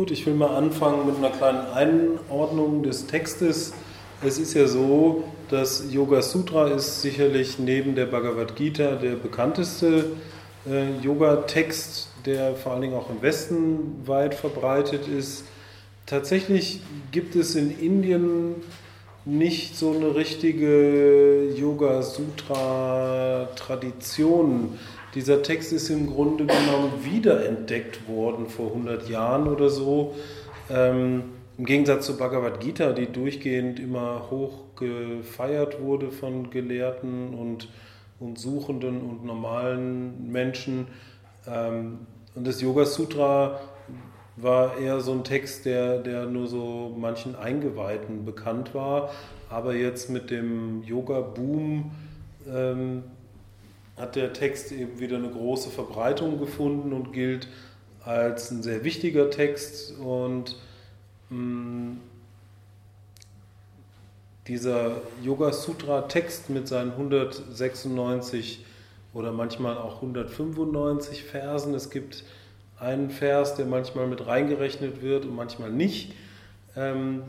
Gut, ich will mal anfangen mit einer kleinen Einordnung des Textes. Es ist ja so, das Yoga Sutra ist sicherlich neben der Bhagavad Gita der bekannteste äh, Yoga-Text, der vor allen Dingen auch im Westen weit verbreitet ist. Tatsächlich gibt es in Indien nicht so eine richtige Yoga-Sutra-Tradition. Dieser Text ist im Grunde genommen wiederentdeckt worden vor 100 Jahren oder so. Ähm, Im Gegensatz zu Bhagavad Gita, die durchgehend immer hoch gefeiert wurde von Gelehrten und, und Suchenden und normalen Menschen. Ähm, und das Yoga Sutra war eher so ein Text, der, der nur so manchen Eingeweihten bekannt war. Aber jetzt mit dem Yoga-Boom ähm, hat der Text eben wieder eine große Verbreitung gefunden und gilt als ein sehr wichtiger Text. Und mm, dieser Yoga Sutra Text mit seinen 196 oder manchmal auch 195 Versen, es gibt einen Vers, der manchmal mit reingerechnet wird und manchmal nicht. Ähm,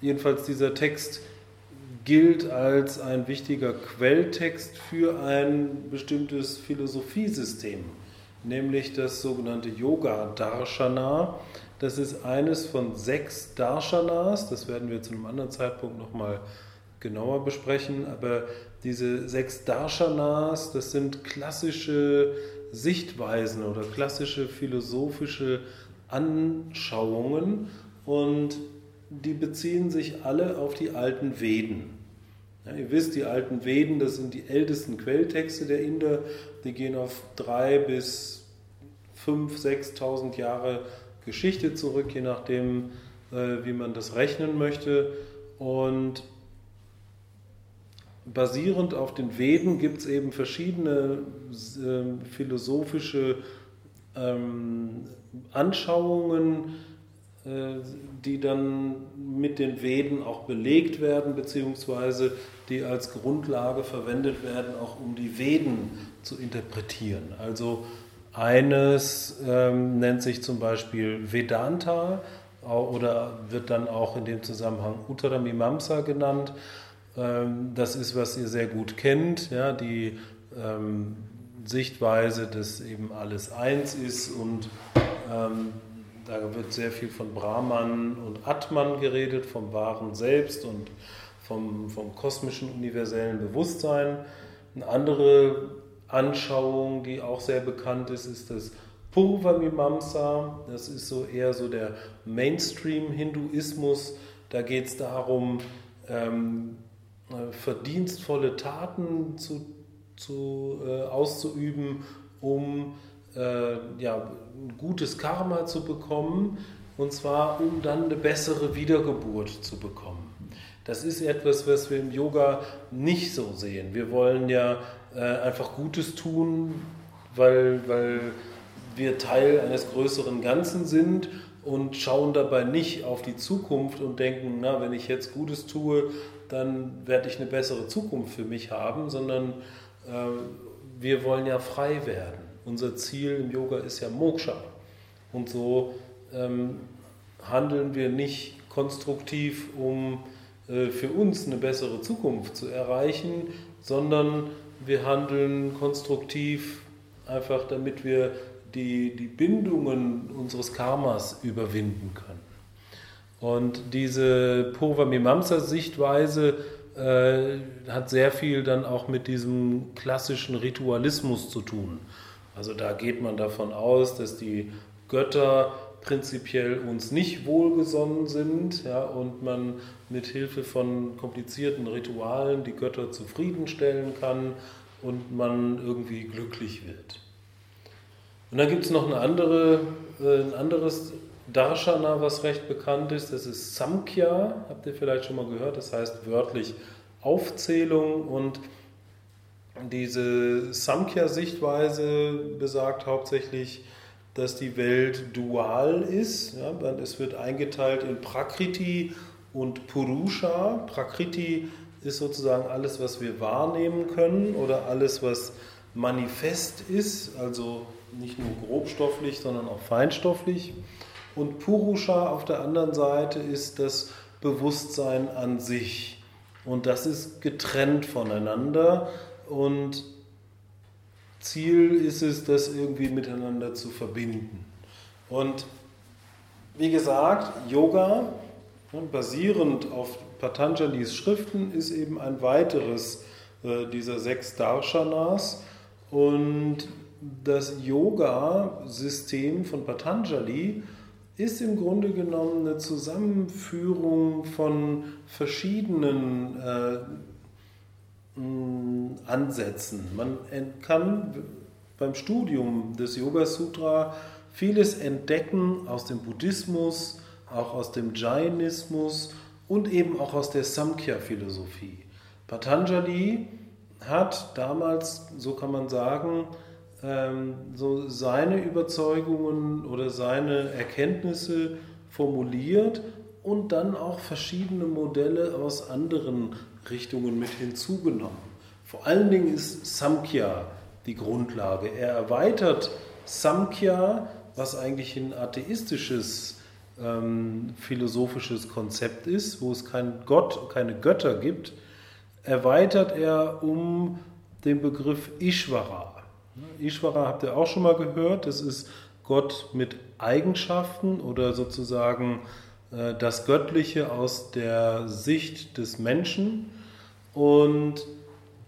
jedenfalls dieser Text gilt als ein wichtiger Quelltext für ein bestimmtes Philosophiesystem, nämlich das sogenannte Yoga Darshana. Das ist eines von sechs Darshanas, das werden wir zu einem anderen Zeitpunkt nochmal genauer besprechen, aber diese sechs Darshanas, das sind klassische Sichtweisen oder klassische philosophische Anschauungen und die beziehen sich alle auf die alten Veden. Ja, ihr wisst, die alten Veden, das sind die ältesten Quelltexte der Inder, die gehen auf drei bis fünf, sechstausend Jahre Geschichte zurück, je nachdem, äh, wie man das rechnen möchte. Und basierend auf den Veden gibt es eben verschiedene äh, philosophische ähm, Anschauungen, äh, die dann mit den Veden auch belegt werden, beziehungsweise die als Grundlage verwendet werden, auch um die Veden zu interpretieren. Also eines ähm, nennt sich zum Beispiel Vedanta oder wird dann auch in dem Zusammenhang Uttaramimamsa genannt. Ähm, das ist, was ihr sehr gut kennt, ja, die ähm, Sichtweise, dass eben alles eins ist und ähm, da wird sehr viel von Brahman und Atman geredet, vom wahren Selbst und vom, vom kosmischen universellen Bewusstsein. Eine andere Anschauung, die auch sehr bekannt ist, ist das Purva-Mimamsa. Das ist so eher so der Mainstream-Hinduismus. Da geht es darum, ähm, äh, verdienstvolle Taten zu, zu, äh, auszuüben, um äh, ja, ein gutes Karma zu bekommen, und zwar um dann eine bessere Wiedergeburt zu bekommen. Das ist etwas, was wir im Yoga nicht so sehen. Wir wollen ja äh, einfach Gutes tun, weil, weil wir Teil eines größeren Ganzen sind und schauen dabei nicht auf die Zukunft und denken, na, wenn ich jetzt Gutes tue, dann werde ich eine bessere Zukunft für mich haben, sondern äh, wir wollen ja frei werden. Unser Ziel im Yoga ist ja Moksha. Und so ähm, handeln wir nicht konstruktiv, um für uns eine bessere Zukunft zu erreichen, sondern wir handeln konstruktiv einfach, damit wir die, die Bindungen unseres Karmas überwinden können. Und diese Purva Mimamsa Sichtweise äh, hat sehr viel dann auch mit diesem klassischen Ritualismus zu tun. Also da geht man davon aus, dass die Götter prinzipiell uns nicht wohlgesonnen sind ja, und man mit Hilfe von komplizierten Ritualen die Götter zufriedenstellen kann und man irgendwie glücklich wird. Und dann gibt es noch eine andere, äh, ein anderes Darshana, was recht bekannt ist, das ist Samkhya, habt ihr vielleicht schon mal gehört, das heißt wörtlich Aufzählung. Und diese Samkhya-Sichtweise besagt hauptsächlich, dass die Welt dual ist. Ja, es wird eingeteilt in Prakriti und Purusha. Prakriti ist sozusagen alles, was wir wahrnehmen können oder alles, was manifest ist, also nicht nur grobstofflich, sondern auch feinstofflich. Und Purusha auf der anderen Seite ist das Bewusstsein an sich. Und das ist getrennt voneinander. Und Ziel ist es, das irgendwie miteinander zu verbinden. Und wie gesagt, Yoga, ne, basierend auf Patanjalis Schriften, ist eben ein weiteres äh, dieser sechs Darshanas. Und das Yoga-System von Patanjali ist im Grunde genommen eine Zusammenführung von verschiedenen äh, Ansätzen. Man kann beim Studium des Yoga Sutra vieles entdecken aus dem Buddhismus, auch aus dem Jainismus und eben auch aus der Samkhya-Philosophie. Patanjali hat damals, so kann man sagen, ähm, so seine Überzeugungen oder seine Erkenntnisse formuliert und dann auch verschiedene Modelle aus anderen Richtungen mit hinzugenommen. Vor allen Dingen ist Samkhya die Grundlage. Er erweitert Samkhya, was eigentlich ein atheistisches ähm, philosophisches Konzept ist, wo es keinen Gott, keine Götter gibt, erweitert er um den Begriff Ishvara. Ishvara habt ihr auch schon mal gehört, das ist Gott mit Eigenschaften oder sozusagen äh, das Göttliche aus der Sicht des Menschen. Und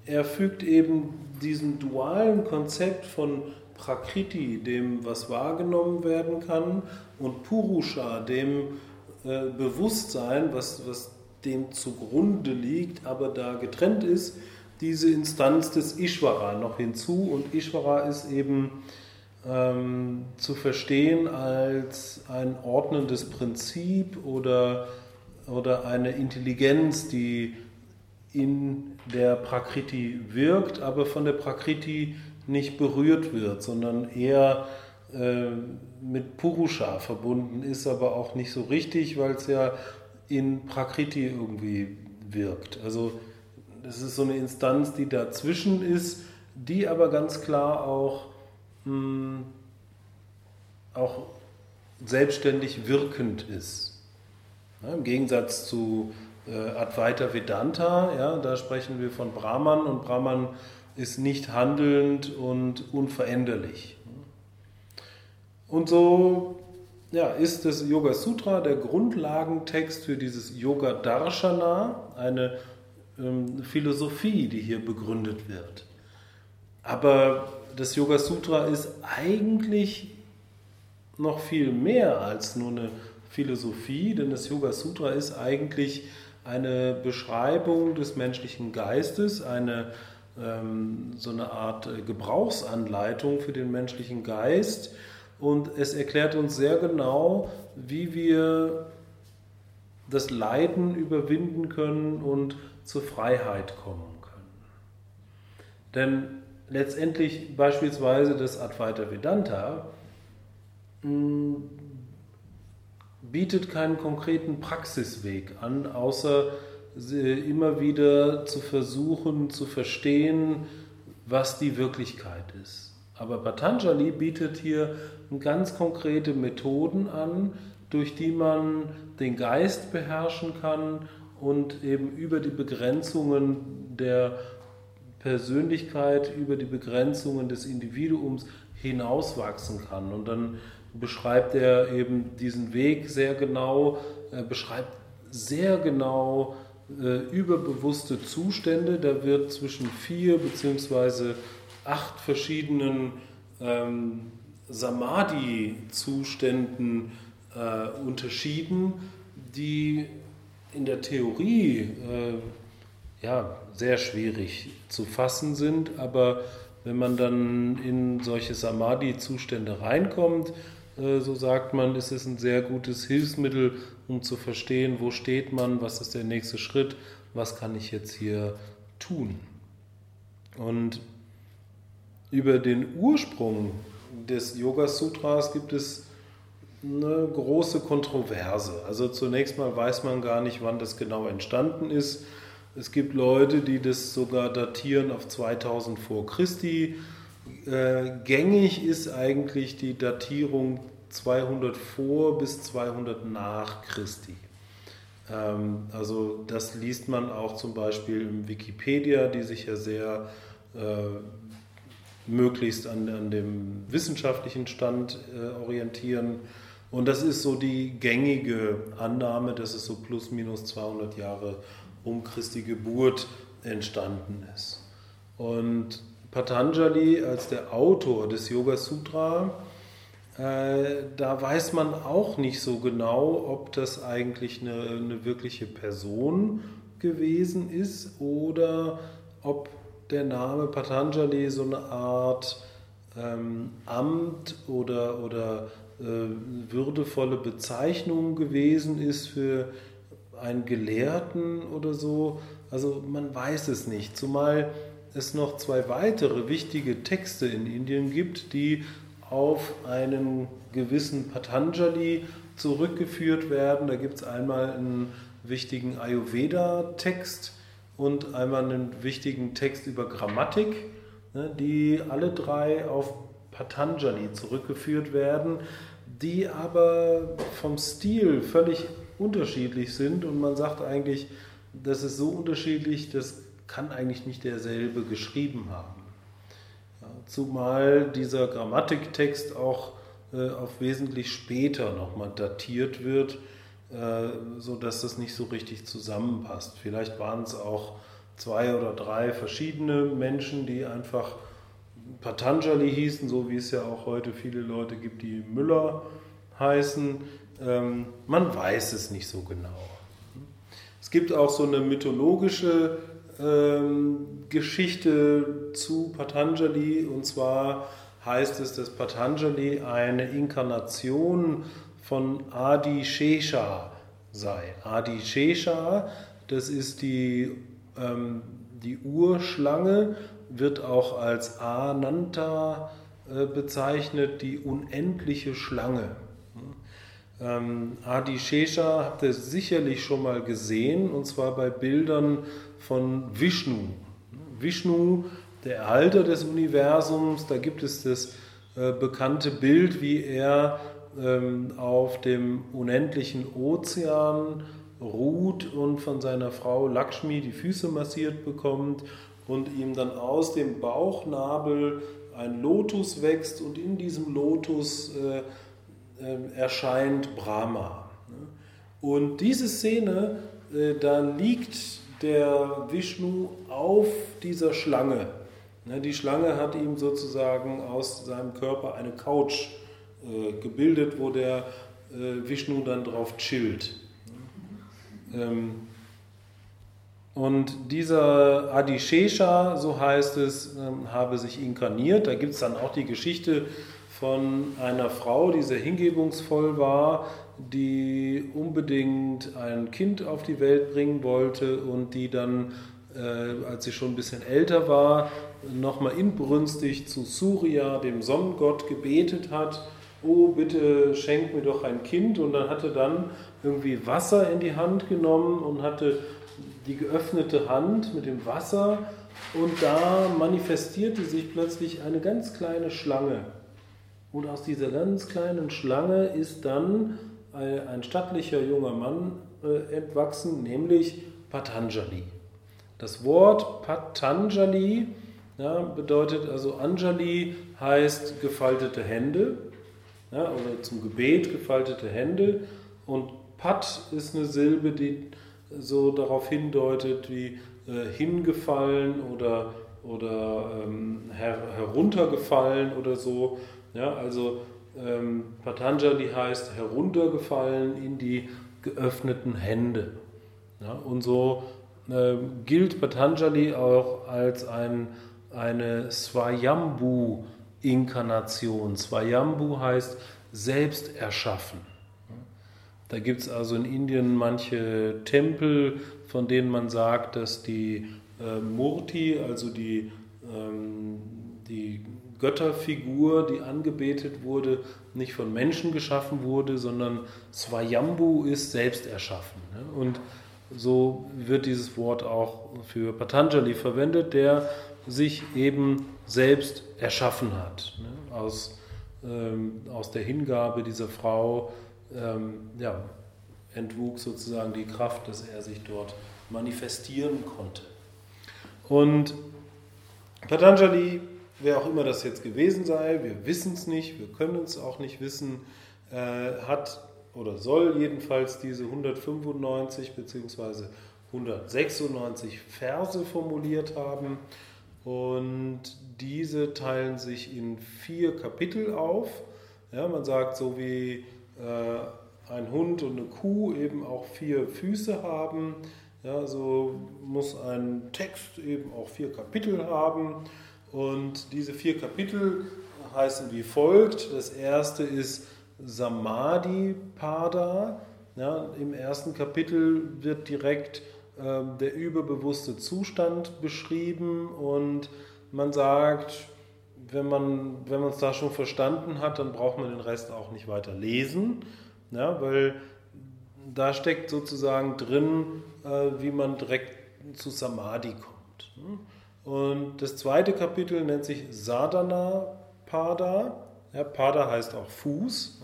er fügt eben diesem dualen Konzept von Prakriti, dem was wahrgenommen werden kann, und Purusha, dem äh, Bewusstsein, was, was dem zugrunde liegt, aber da getrennt ist, diese Instanz des Ishvara noch hinzu. Und Ishvara ist eben ähm, zu verstehen als ein ordnendes Prinzip oder, oder eine Intelligenz, die in der Prakriti wirkt, aber von der Prakriti nicht berührt wird, sondern eher äh, mit Purusha verbunden ist, aber auch nicht so richtig, weil es ja in Prakriti irgendwie wirkt. Also das ist so eine Instanz, die dazwischen ist, die aber ganz klar auch, mh, hm, auch selbstständig wirkend ist. Ja, Im Gegensatz zu Advaita Vedanta, ja, da sprechen wir von Brahman und Brahman ist nicht handelnd und unveränderlich. Und so ja, ist das Yoga Sutra der Grundlagentext für dieses Yoga Darshana, eine ähm, Philosophie, die hier begründet wird. Aber das Yoga Sutra ist eigentlich noch viel mehr als nur eine Philosophie, denn das Yoga Sutra ist eigentlich eine Beschreibung des menschlichen Geistes, eine ähm, so eine Art äh, Gebrauchsanleitung für den menschlichen Geist und es erklärt uns sehr genau, wie wir das Leiden überwinden können und zur Freiheit kommen können. Denn letztendlich beispielsweise das Advaita Vedanta hm, bietet keinen konkreten Praxisweg an, außer immer wieder zu versuchen zu verstehen, was die Wirklichkeit ist. Aber Patanjali bietet hier ganz konkrete Methoden an, durch die man den Geist beherrschen kann und eben über die Begrenzungen der Persönlichkeit, über die Begrenzungen des Individuums hinauswachsen kann. Und dann beschreibt er eben diesen Weg sehr genau, er beschreibt sehr genau äh, überbewusste Zustände. Da wird zwischen vier bzw. acht verschiedenen ähm, Samadhi-Zuständen äh, unterschieden, die in der Theorie äh, ja, sehr schwierig zu fassen sind, aber wenn man dann in solche Samadhi-Zustände reinkommt, äh, so sagt man, ist es ein sehr gutes Hilfsmittel, um zu verstehen, wo steht man, was ist der nächste Schritt, was kann ich jetzt hier tun. Und über den Ursprung des Yoga Sutras gibt es eine große Kontroverse. Also zunächst mal weiß man gar nicht, wann das genau entstanden ist. Es gibt Leute, die das sogar datieren auf 2000 vor Christi. Äh, gängig ist eigentlich die Datierung 200 vor bis 200 nach Christi. Ähm, also das liest man auch zum Beispiel im Wikipedia, die sich ja sehr äh, möglichst an, an, dem wissenschaftlichen Stand äh, orientieren. Und das ist so die gängige Annahme, dass es so plus minus 200 Jahre um Christi Geburt entstanden ist. Und Patanjali als der Autor des Yoga Sutra, äh, da weiß man auch nicht so genau, ob das eigentlich eine, eine wirkliche Person gewesen ist oder ob der Name Patanjali so eine Art ähm, Amt oder, oder äh, würdevolle Bezeichnung gewesen ist für einen Gelehrten oder so. Also man weiß es nicht, zumal es noch zwei weitere wichtige Texte in Indien gibt, die auf einen gewissen Patanjali zurückgeführt werden. Da gibt es einmal einen wichtigen Ayurveda-Text und einmal einen wichtigen Text über Grammatik, ne, die alle drei auf Patanjali zurückgeführt werden, die aber vom Stil völlig unterschiedlich sind und man sagt eigentlich, das ist so unterschiedlich, das kann eigentlich nicht derselbe geschrieben haben. Ja, zumal dieser Grammatiktext auch äh, auf wesentlich später nochmal datiert wird, äh, sodass das nicht so richtig zusammenpasst. Vielleicht waren es auch zwei oder drei verschiedene Menschen, die einfach Patanjali hießen, so wie es ja auch heute viele Leute gibt, die Müller heißen. Ähm, man weiß es nicht so genau. Es gibt auch so eine mythologische ähm, Geschichte zu Patanjali und zwar heißt es, dass Patanjali eine Inkarnation von Adi Shesha sei. Adi Shesha, das ist die, ähm, die Urschlange, wird auch als Ananta äh, bezeichnet, die unendliche Schlange. Ähm, Adi Shesha habt ihr sicherlich schon mal gesehen, und zwar bei Bildern von Vishnu. Vishnu, der Erhalter des Universums, da gibt es das äh, bekannte Bild, wie er ähm, auf dem unendlichen Ozean ruht und von seiner Frau Lakshmi die Füße massiert bekommt und ihm dann aus dem Bauchnabel ein Lotus wächst und in diesem Lotus äh, äh, erscheint Brahma. Ne? Und diese Szene, äh, da liegt der Vishnu auf dieser Schlange. Ne? Die Schlange hat ihm sozusagen aus seinem Körper eine Couch äh, gebildet, wo der Vishnu dann drauf chillt. Ähm, und dieser Adishesha, so heißt es, ähm, habe sich inkarniert. Da gibt es dann auch die Geschichte von einer Frau, die sehr hingebungsvoll war, die unbedingt ein Kind auf die Welt bringen wollte und die dann, äh, als sie schon ein bisschen älter war, nochmal inbrünstig zu Surya, dem Sonnengott, gebetet hat, oh bitte schenk mir doch ein Kind. Und dann hatte dann irgendwie Wasser in die Hand genommen und hatte die geöffnete Hand mit dem Wasser. Und da manifestierte sich plötzlich eine ganz kleine Schlange und aus dieser ganz kleinen Schlange ist dann ein stattlicher junger Mann äh, entwachsen, nämlich Patanjali. Das Wort Patanjali ja, bedeutet also Anjali heißt gefaltete Hände ja, oder zum Gebet gefaltete Hände und Pat ist eine Silbe, die so darauf hindeutet wie äh, hingefallen oder, oder ähm, her, heruntergefallen oder so. Ja, also ähm, Patanjali heißt heruntergefallen in die geöffneten Hände. Ja, und so äh, gilt Patanjali auch als ein, eine Swayambhu-Inkarnation. Swayambhu heißt selbst erschaffen. Da gibt es also in Indien manche Tempel, von denen man sagt, dass die äh, Murti, also die, ähm, die Götterfigur, die angebetet wurde, nicht von Menschen geschaffen wurde, sondern Swayambhu ist selbst erschaffen. Ne? Und so wird dieses Wort auch für Patanjali verwendet, der sich eben selbst erschaffen hat. Ne? Aus, ähm, aus der Hingabe dieser Frau ähm, ja, entwuchs sozusagen die Kraft, dass er sich dort manifestieren konnte. Und Patanjali, wer auch immer das jetzt gewesen sei, wir wissen es nicht, wir können es auch nicht wissen, äh, hat oder soll jedenfalls diese 195 bzw. 196 Verse formuliert haben. Und diese teilen sich in vier Kapitel auf. Ja, man sagt, so wie äh, ein Hund und eine Kuh eben auch vier Füße haben, ja, so muss ein Text eben auch vier Kapitel haben. Und diese vier Kapitel heißen wie folgt. Das erste ist Samadhi Pada. Ja, Im ersten Kapitel wird direkt äh, der überbewusste Zustand beschrieben und man sagt, wenn man wenn es da schon verstanden hat, dann braucht man den Rest auch nicht weiter lesen, ja, weil da steckt sozusagen drin, äh, wie man direkt zu Samadhi kommt. Ne? Und das zweite Kapitel nennt sich Sadhana Pada. Ja, Pada heißt auch Fuß.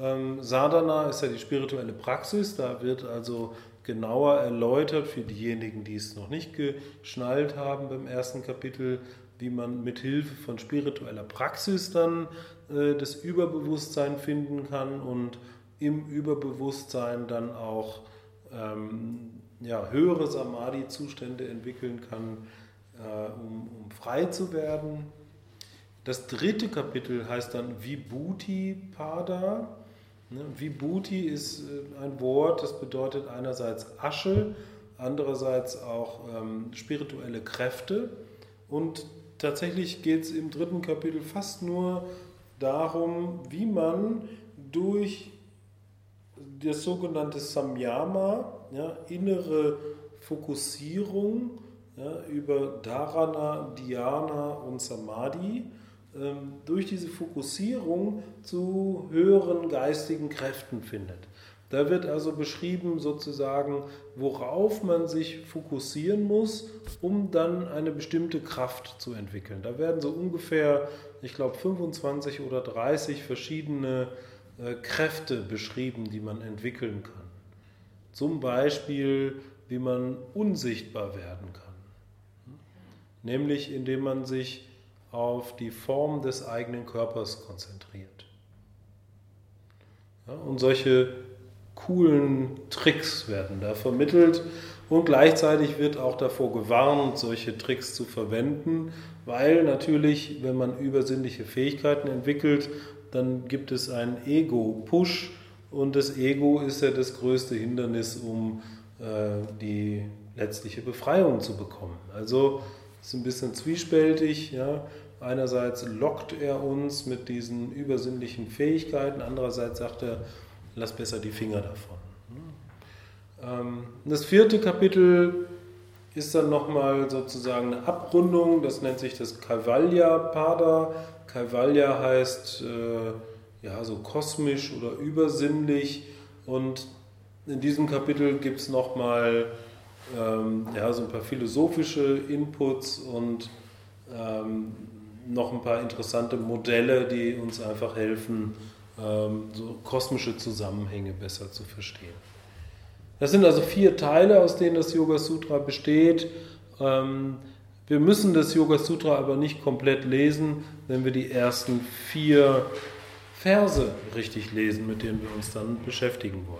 Ähm, Sadhana ist ja die spirituelle Praxis. Da wird also genauer erläutert für diejenigen, die es noch nicht geschnallt haben beim ersten Kapitel, wie man mit Hilfe von spiritueller Praxis dann äh, das Überbewusstsein finden kann und im Überbewusstsein dann auch ähm, ja, höhere Samadhi-Zustände entwickeln kann, um, um, frei zu werden. Das dritte Kapitel heißt dann Vibhuti Pada. Ne? Vibhuti ist äh, ein Wort, das bedeutet einerseits Asche, andererseits auch ähm, spirituelle Kräfte. Und tatsächlich geht es im dritten Kapitel fast nur darum, wie man durch das sogenannte Samyama, ja, innere Fokussierung ja, über Dharana, Dhyana und Samadhi, ähm, durch diese Fokussierung zu höheren geistigen Kräften findet. Da wird also beschrieben sozusagen, worauf man sich fokussieren muss, um dann eine bestimmte Kraft zu entwickeln. Da werden so ungefähr, ich glaube, 25 oder 30 verschiedene äh, Kräfte beschrieben, die man entwickeln kann. Zum Beispiel, wie man unsichtbar werden kann. Nämlich indem man sich auf die Form des eigenen Körpers konzentriert. Ja, und solche coolen Tricks werden da vermittelt und gleichzeitig wird auch davor gewarnt, solche Tricks zu verwenden, weil natürlich, wenn man übersinnliche Fähigkeiten entwickelt, dann gibt es einen Ego-Push und das Ego ist ja das größte Hindernis, um äh, die letztliche Befreiung zu bekommen. Also ist ein bisschen zwiespältig. Ja. Einerseits lockt er uns mit diesen übersinnlichen Fähigkeiten, andererseits sagt er, lass besser die Finger davon. Ähm, das vierte Kapitel ist dann nochmal sozusagen eine Abrundung, das nennt sich das Kaivalya Pada. Kaivalya heißt äh, ja so kosmisch oder übersinnlich und in diesem Kapitel gibt es nochmal ähm, ja, so ein paar philosophische Inputs und ähm, noch ein paar interessante Modelle, die uns einfach helfen, ähm, so kosmische Zusammenhänge besser zu verstehen. Das sind also vier Teile, aus denen das Yoga Sutra besteht. Ähm, wir müssen das Yoga Sutra aber nicht komplett lesen, wenn wir die ersten vier Verse richtig lesen, mit denen wir uns dann beschäftigen wollen.